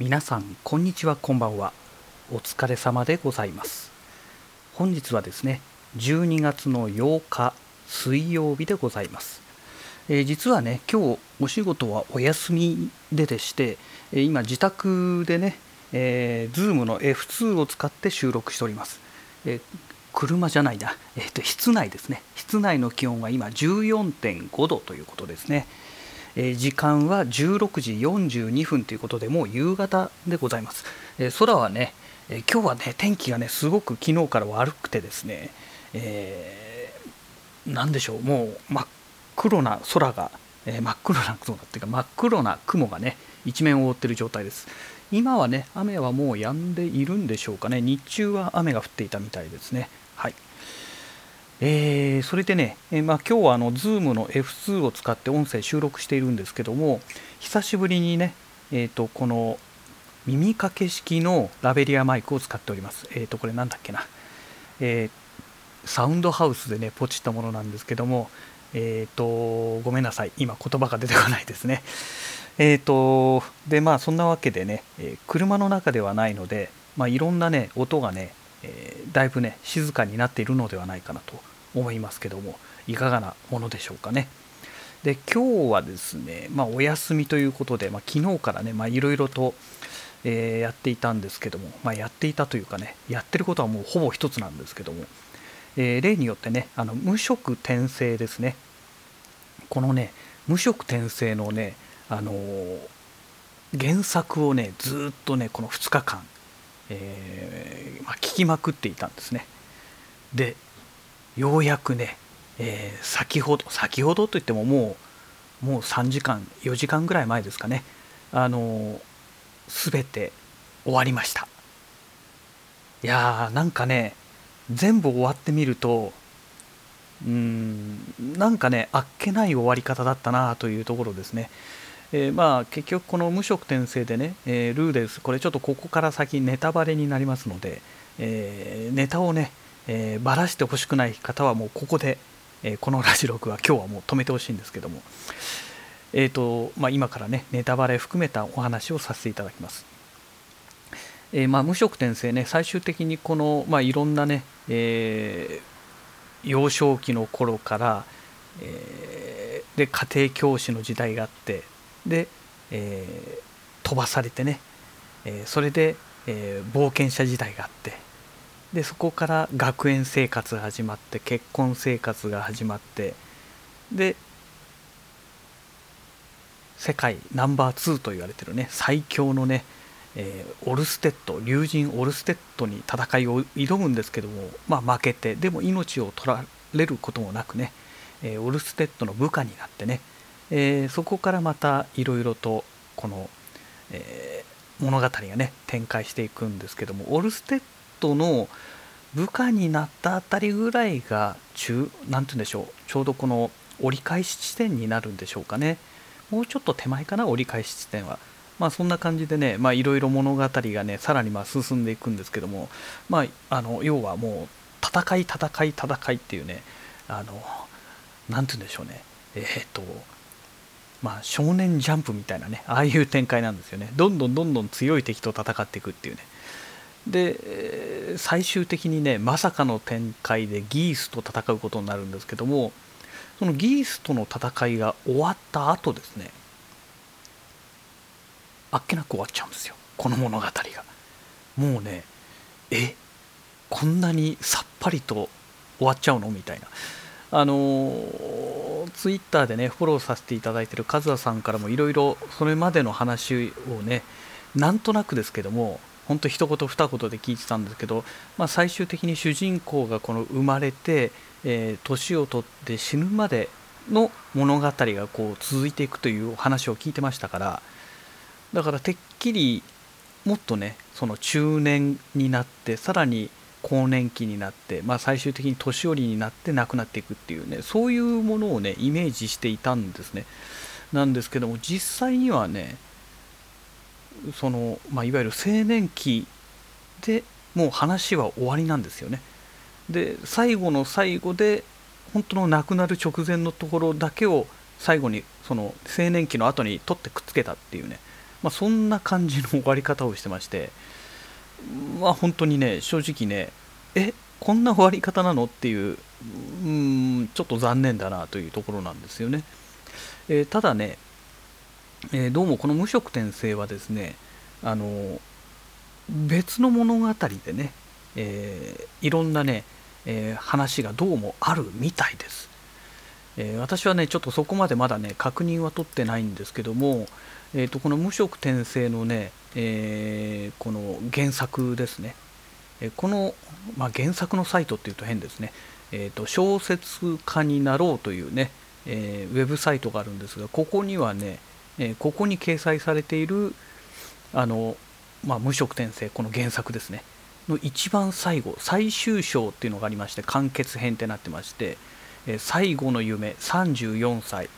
皆さんこんにちはこんばんは。お疲れ様でございます。本日はですね12月の8日水曜日でございます、えー実はね今日お仕事はお休みででして、今自宅でね、えー、Zoom の F2 を使って収録しております、えー車じゃないな、えーと室内ですね。室内の気温は今14.5度ということですね。えー時間は16時42分ということでもう夕方でございます、えー空はね、えー今日はね天気がねすごく昨日から悪くてですね、えーでしょうもう真っ黒な空が、えー真っ黒な空っていうか真っ黒な雲がね一面を覆っている状態です。今はね雨はもう止んでいるんでしょうかね。日中は雨が降っていたみたいですね。はい。えーそれでね、えーまあ、今日はあの Zoom の F2 を使って音声収録しているんですけども久しぶりにね、えー、とこの耳掛け式のラベリアマイクを使っております。えっ、とこれなんだっけな、えーサウンドハウスでねポチったものなんですけどもえっ、とごめんなさい今言葉が出てこないですね。えっ、とでまあそんなわけでね、え車の中ではないので、まあ、いろんなね音がね、えーだいぶね静かになっているのではないかなと思いますけどもいかがなものでしょうかね。で今日はですね、まあ、お休みということで、まあ、昨日からねいろいろと、えーやっていたんですけども、まあ、やっていたというかねやってることはもうほぼ一つなんですけども、えー例によってねあの無色転生ですねこのね無色転生のね、あのー原作をねずっとねこの2日間、えーまあ、聞きまくっていたんですね。でようやくね、えー先ほど先ほどといってももうもう3時間4時間ぐらい前ですかね。あのすべて終わりました。いやーなんかね全部終わってみるとうーんなんかねあっけない終わり方だったなというところですね。えーまあ結局この無色転生でね、えールーデスこれちょっとここから先ネタバレになりますので、えーネタをね、えーばらしてほしくない方はもうここで、えーこのラジログは今日はもう止めてほしいんですけども、えーとまあ、今からねネタバレ含めたお話をさせていただきます。えーまあ、無色転生ね最終的にこの、まあ、いろんなね、えー幼少期の頃から、えーで家庭教師の時代があってで、えー飛ばされてね、えーそれで、えー冒険者時代があってでそこから学園生活が始まって結婚生活が始まってで世界ナンバー2と言われてるね最強のね、えーオルステッド竜神オルステッドに戦いを挑むんですけども、まあ、負けてでも命を取られることもなくね、えーオルステッドの部下になってね、えーそこからまたいろいろとこの、えー物語がね展開していくんですけどもオルステッドの部下になったあたりぐらいが中なんて言うんでしょうちょうどこの折り返し地点になるんでしょうかね。もうちょっと手前かな折り返し地点は。まあそんな感じでねまあいろいろ物語がねさらにまあ進んでいくんですけどもまああの要はもう戦い戦い戦いっていうねあのなんて言うんでしょうね。えーっとまあ少年ジャンプみたいなねああいう展開なんですよね。どんどんどんどん強い敵と戦っていくっていうね。で最終的にねまさかの展開でギースと戦うことになるんですけどもそのギースとの戦いが終わった後ですねあっけなく終わっちゃうんですよ。この物語が。もうねえこんなにさっぱりと終わっちゃうの？みたいな。あのツイッターでねフォローさせていただいてるカズアさんからもいろいろそれまでの話をねなんとなくですけども本当一言二言で聞いてたんですけど、まあ、最終的に主人公がこの生まれてえー年を取って死ぬまでの物語がこう続いていくというお話を聞いてましたからだからてっきりもっとねその中年になってさらに更年期になって、まあ、最終的に年寄りになって亡くなっていくっていうねそういうものをねイメージしていたんですね。なんですけども実際にはねその、まあ、いわゆる青年期でもう話は終わりなんですよね。で最後の最後で本当の亡くなる直前のところだけを最後にその青年期の後に取ってくっつけたっていうねまあ、そんな感じの終わり方をしてましてまあ本当にね正直ねえこんな終わり方なのっていううんちょっと残念だなというところなんですよね、えー、ただね、えー、どうもこの無色転生はですねあの別の物語でね、えー、いろんなね、え話がどうもあるみたいです、え私はねちょっとそこまでまだね確認は取ってないんですけども、えーと、この無色転生のね、えこの原作ですね。えこの、まあ、原作のサイトっていうと変ですね、えーと、小説家になろうというね、えー、ウェブサイトがあるんですがここにはね、えー、ここに掲載されているあの、まあ、無色転生この原作ですね。の一番最後最終章っていうのがありまして完結編ってなってまして、えー、最後の夢34歳、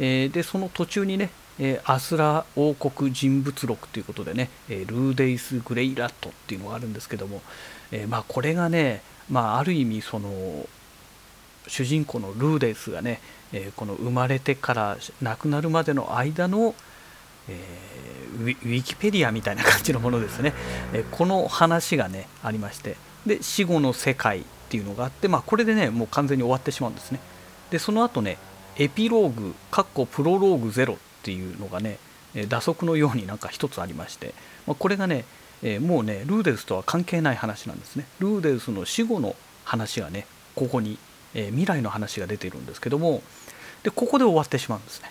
えでその途中にねえー、アスラ王国人物録ということでね、え、ルーデイス・グレイラットっていうのがあるんですけども、え、まあ、これがね、まあ、ある意味その主人公のルーデイスがね、えこの生まれてから亡くなるまでの間の、えウィキペディアみたいな感じのものですね、えこの話がねありましてで死後の世界っていうのがあって、まあ、これでねもう完全に終わってしまうんですね。でその後ねエピローグ、かっこプロローグゼロっていうのがね打足のようになんか一つありまして、ま、これがね、もうねルーデルスとは関係ない話なんですね。ルーデルスの死後の話がねここに、え未来の話が出てるんですけどもでここで終わってしまうんですね。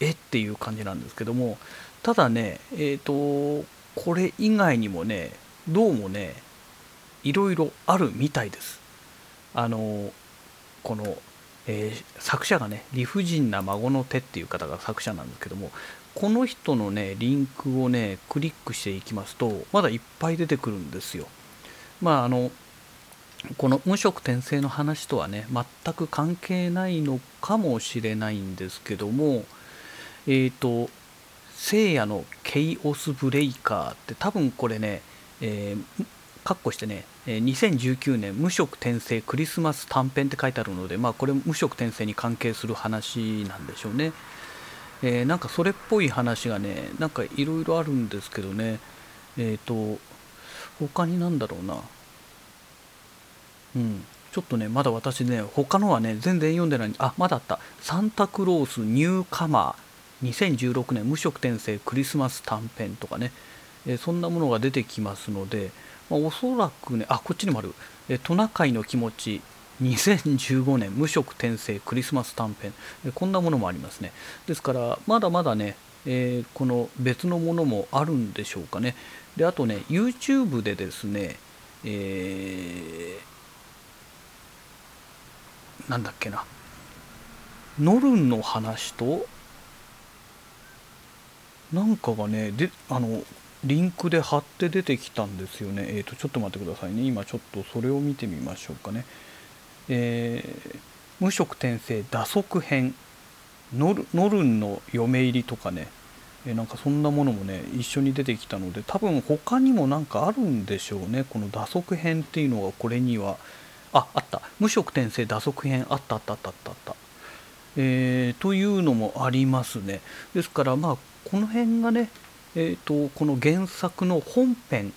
え？っていう感じなんですけどもただねえっ、ー、とこれ以外にもねどうもねいろいろあるみたいです。あのこのえー、作者がね理不尽な孫の手っていう方が作者なんですけどもこの人のねリンクをねクリックしていきますとまだいっぱい出てくるんですよ。まああのこの無色転生の話とはね全く関係ないのかもしれないんですけどもえっ、ー、と聖夜のケイオスブレイカーって多分これね、えー、カッコしてね2019年無色転生クリスマス短編って書いてあるので、まあ、これ無色転生に関係する話なんでしょうね。えー、なんかそれっぽい話がね、なんかいろいろあるんですけどね、えっ、ー、と、他になんだろうな。うん、ちょっとね、まだ私ね、他のはね、全然読んでないあ、まだあった。サンタクロースニューカマー2016年無色転生クリスマス短編とかね、えー、そんなものが出てきますので、まあ、おそらくね、あ、こっちにもある。えトナカイの気持ち、2015年無色転生クリスマス短編。こんなものもありますね。ですからまだまだね、えー、この別のものもあるんでしょうかね。であとね YouTube でですね、えー、なんだっけな。ノルンの話となんかがねであのリンクで貼って出てきたんですよね。えっ、ー、と、ちょっと待ってくださいね。今ちょっとそれを見てみましょうかね。えー、無色転生打足編。ノルノルンの嫁入りとかね、えー、なんかそんなものもね一緒に出てきたので多分他にもなんかあるんでしょうね。この打足編っていうのがこれには。ああった。無色転生打足編あったあったあったあったあった、えー、というのもありますね。ですからまあこの辺がねえーと、この原作の本編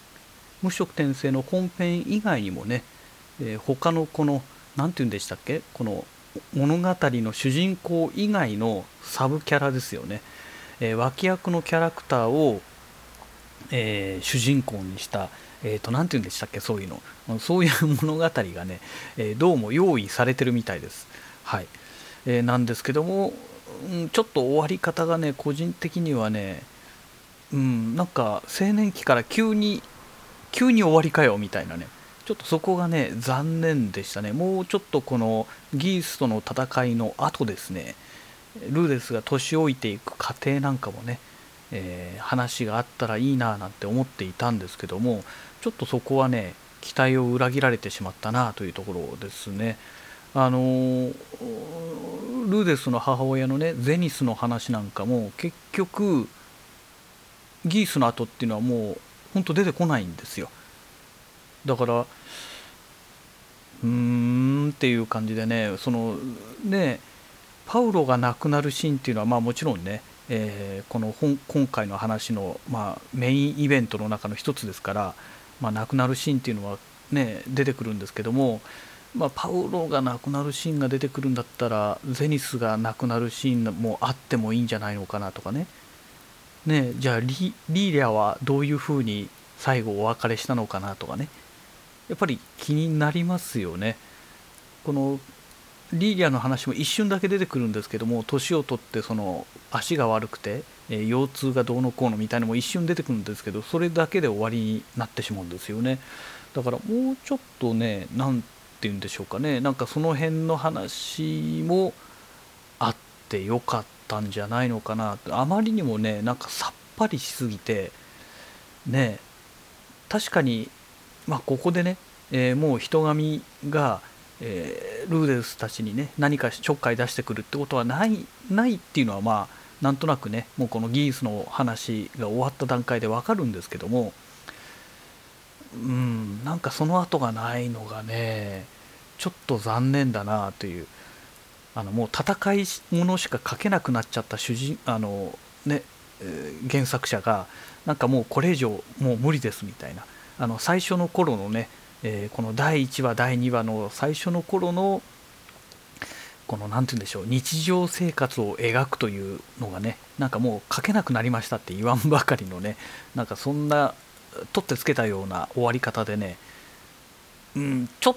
無色転生の本編以外にもね、えー、他のこの何て言うんでしたっけこの物語の主人公以外のサブキャラですよね、えー、脇役のキャラクターを、えー、主人公にしたえーと、何て言うんでしたっけそういうの。そういう物語がね、え、どうも用意されてるみたいです。はい、え、なんですけども、うん、ちょっと終わり方がね個人的にはねうん、なんか青年期から急に急に終わりかよみたいなね。ちょっとそこがね残念でしたね。もうちょっとこのギースとの戦いの後ですね。ルーデスが年老いていく過程なんかもね、えー、話があったらいいななんて思っていたんですけどもちょっとそこはね期待を裏切られてしまったなというところですね。あのルーデスの母親のねゼニスの話なんかも結局ギースの後っていうのはもうほんと出てこないんですよ。だからうーんっていう感じでねそのねパウロが亡くなるシーンっていうのはまあもちろんね、えー、この今回の話の、まあ、メインイベントの中の一つですから、まあ、亡くなるシーンっていうのは、ね、出てくるんですけども、まあ、パウロが亡くなるシーンが出てくるんだったらゼニスが亡くなるシーンもあってもいいんじゃないのかなとかね。ねじゃあリリーリャはどういうふうに最後お別れしたのかなとかね。やっぱり気になりますよね。このリーリアの話も一瞬だけ出てくるんですけども年を取ってその足が悪くて、えー、腰痛がどうのこうのみたいなのも一瞬出てくるんですけどそれだけで終わりになってしまうんですよね。だからもうちょっとね何て言うんでしょうかね。なんかその辺の話もあってよかった。たんじゃないのかな。あまりにもねなんかさっぱりしすぎてね確かにまあここでね、えー、もう人神がえー、ルーデルスたちにね何かちょっかい出してくるってことはないないっていうのはまあなんとなくねもうこのギースの話が終わった段階でわかるんですけどもうんなんかその後がないのがねちょっと残念だなという。あのもう戦いものしか書けなくなっちゃった主人あのね、えー、原作者がなんかもうこれ以上もう無理ですみたいな。あの最初の頃のねえー、この第1話第2話の最初の頃のこの何て言うんでしょう日常生活を描くというのがねなんかもう書けなくなりましたって言わんばかりのねなんかそんな取ってつけたような終わり方でねうんちょっ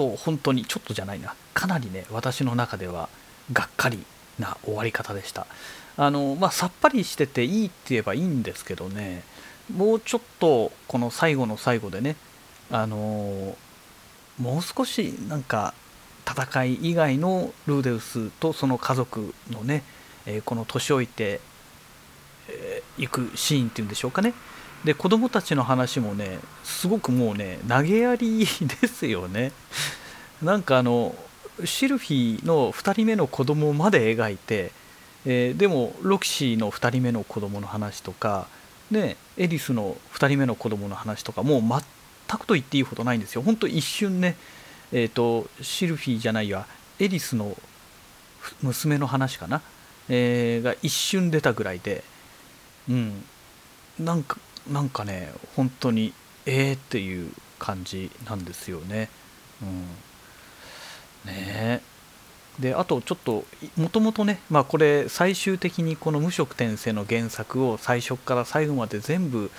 と本当にちょっとじゃないな。かなりね私の中ではがっかりな終わり方でした。あのまあさっぱりしてていいって言えばいいんですけどね。もうちょっとこの最後の最後でねあのもう少しなんか戦い以外のルーデウスとその家族のね、え、この年老いてい、えー、くシーンっていうんでしょうかね。で子供たちの話もねすごくもうね投げやりですよね。なんかあのシルフィの2人目の子供まで描いて、えー、でもロキシーの2人目の子供の話とか、ね、エリスの2人目の子供の話とかもう全くと言っていいほどないんですよ。本当一瞬ね、えーと、シルフィーじゃないわエリスの娘の話かな、えー、が一瞬出たぐらいで、うん、なんかなんかね本当にええー、っていう感じなんですよね。うん、ねであとちょっともともとね、まあ、これ最終的にこの無色転生の原作を最初から最後まで全部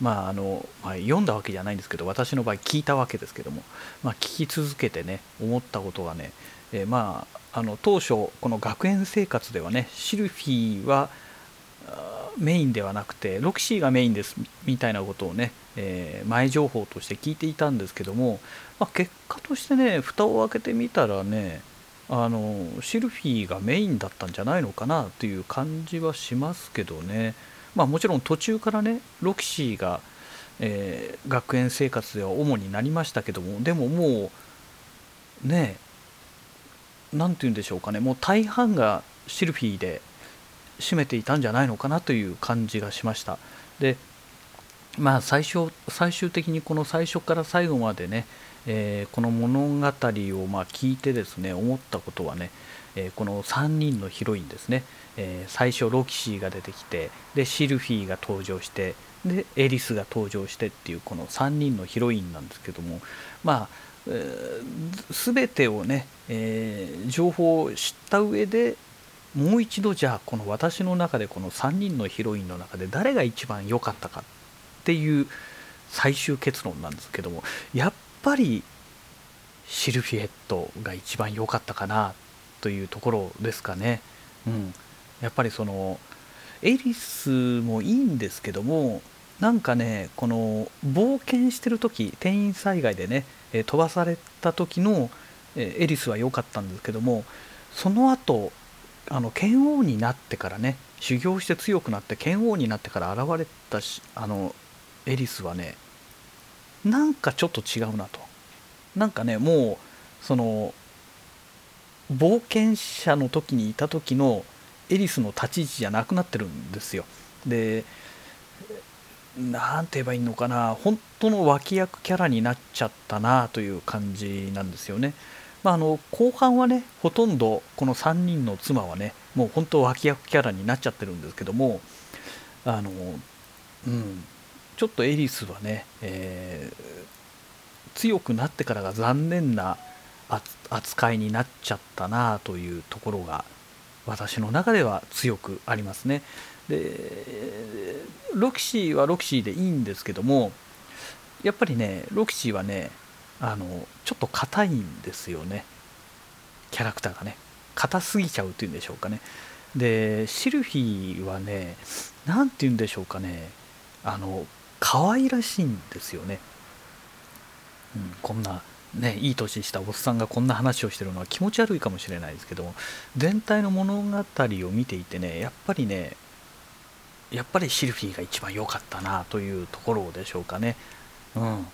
まああのまあ、読んだわけじゃないんですけど私の場合聞いたわけですけども、まあ、聞き続けてね思ったことがね、えー、まああの当初この学園生活ではねシルフィーはメインではなくてロキシーがメインですみたいなことをね、えー、前情報として聞いていたんですけども、まあ、結果としてね蓋を開けてみたらねあのシルフィーがメインだったんじゃないのかなという感じはしますけどね。まあ、もちろん途中からねロキシーが、えー、学園生活では主になりましたけどもでももうね何て言うんでしょうかねもう大半がシルフィーで占めていたんじゃないのかなという感じがしました。でまあ最初最終的にこの最初から最後までね、えー、この物語をま聞いてですね思ったことはね、えー、この3人のヒロインですね、えー、最初ロキシーが出てきてでシルフィーが登場してでエリスが登場してっていうこの3人のヒロインなんですけどもまあ、えー、全てをね、え、情報を知った上でもう一度じゃあこの私の中でこの3人のヒロインの中で誰が一番良かったかっていう最終結論なんですけどもやっぱりシルフィエットが一番良かったかなというところですかね。うんやっぱりそのエリスもいいんですけどもなんかねこの冒険してる時転員災害でね、飛ばされた時の、エリスは良かったんですけどもその後あの剣王になってからね修行して強くなって剣王になってから現れたしあのエリスはねなんかちょっと違うなとなんかねもうその冒険者の時にいた時のエリスの立ち位置じゃなくなってるんですよ。で何て言えばいいのかな本当の脇役キャラになっちゃったなという感じなんですよね。まあ、あの後半はねほとんどこの3人の妻はねもう本当脇役キャラになっちゃってるんですけどもあの、うん、ちょっとエリスはね、えー、強くなってからが残念な扱いになっちゃったなというところが私の中では強くありますね。でロキシーはロキシーでいいんですけどもやっぱりねロキシーはねあのちょっと硬いんですよね。キャラクターがね。硬すぎちゃうっていうんでしょうかね。でシルフィーはね何て言うんでしょうかね。あの可愛らしいんですよね、うん、こんなねいい年したおっさんがこんな話をしてるのは気持ち悪いかもしれないですけど全体の物語を見ていてねやっぱりねやっぱりシルフィーが一番良かったなというところでしょうかね。うん、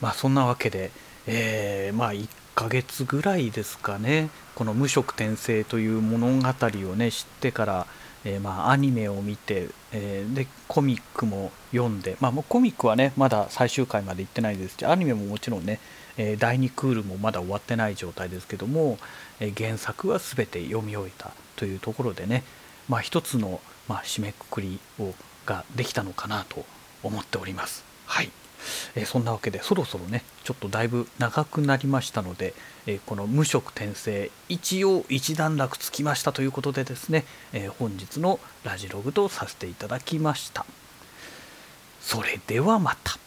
まあそんなわけで、えー、まあ1ヶ月ぐらいですかねこの「無色転生」という物語をね知ってから、えー、まあアニメを見て、えー、でコミックも読んで、まあ、もうコミックはねまだ最終回まで行ってないですしアニメももちろんね、え第2クールもまだ終わってない状態ですけども、え原作は全て読み終えたというところでね、まあ、一つのま、締めくくりをができたのかなと思っております。はい、えー、そんなわけでそろそろねちょっとだいぶ長くなりましたので、えー、この無職転生一応一段落つきましたということでですね、えー、本日のラジログとさせていただきました。それではまた。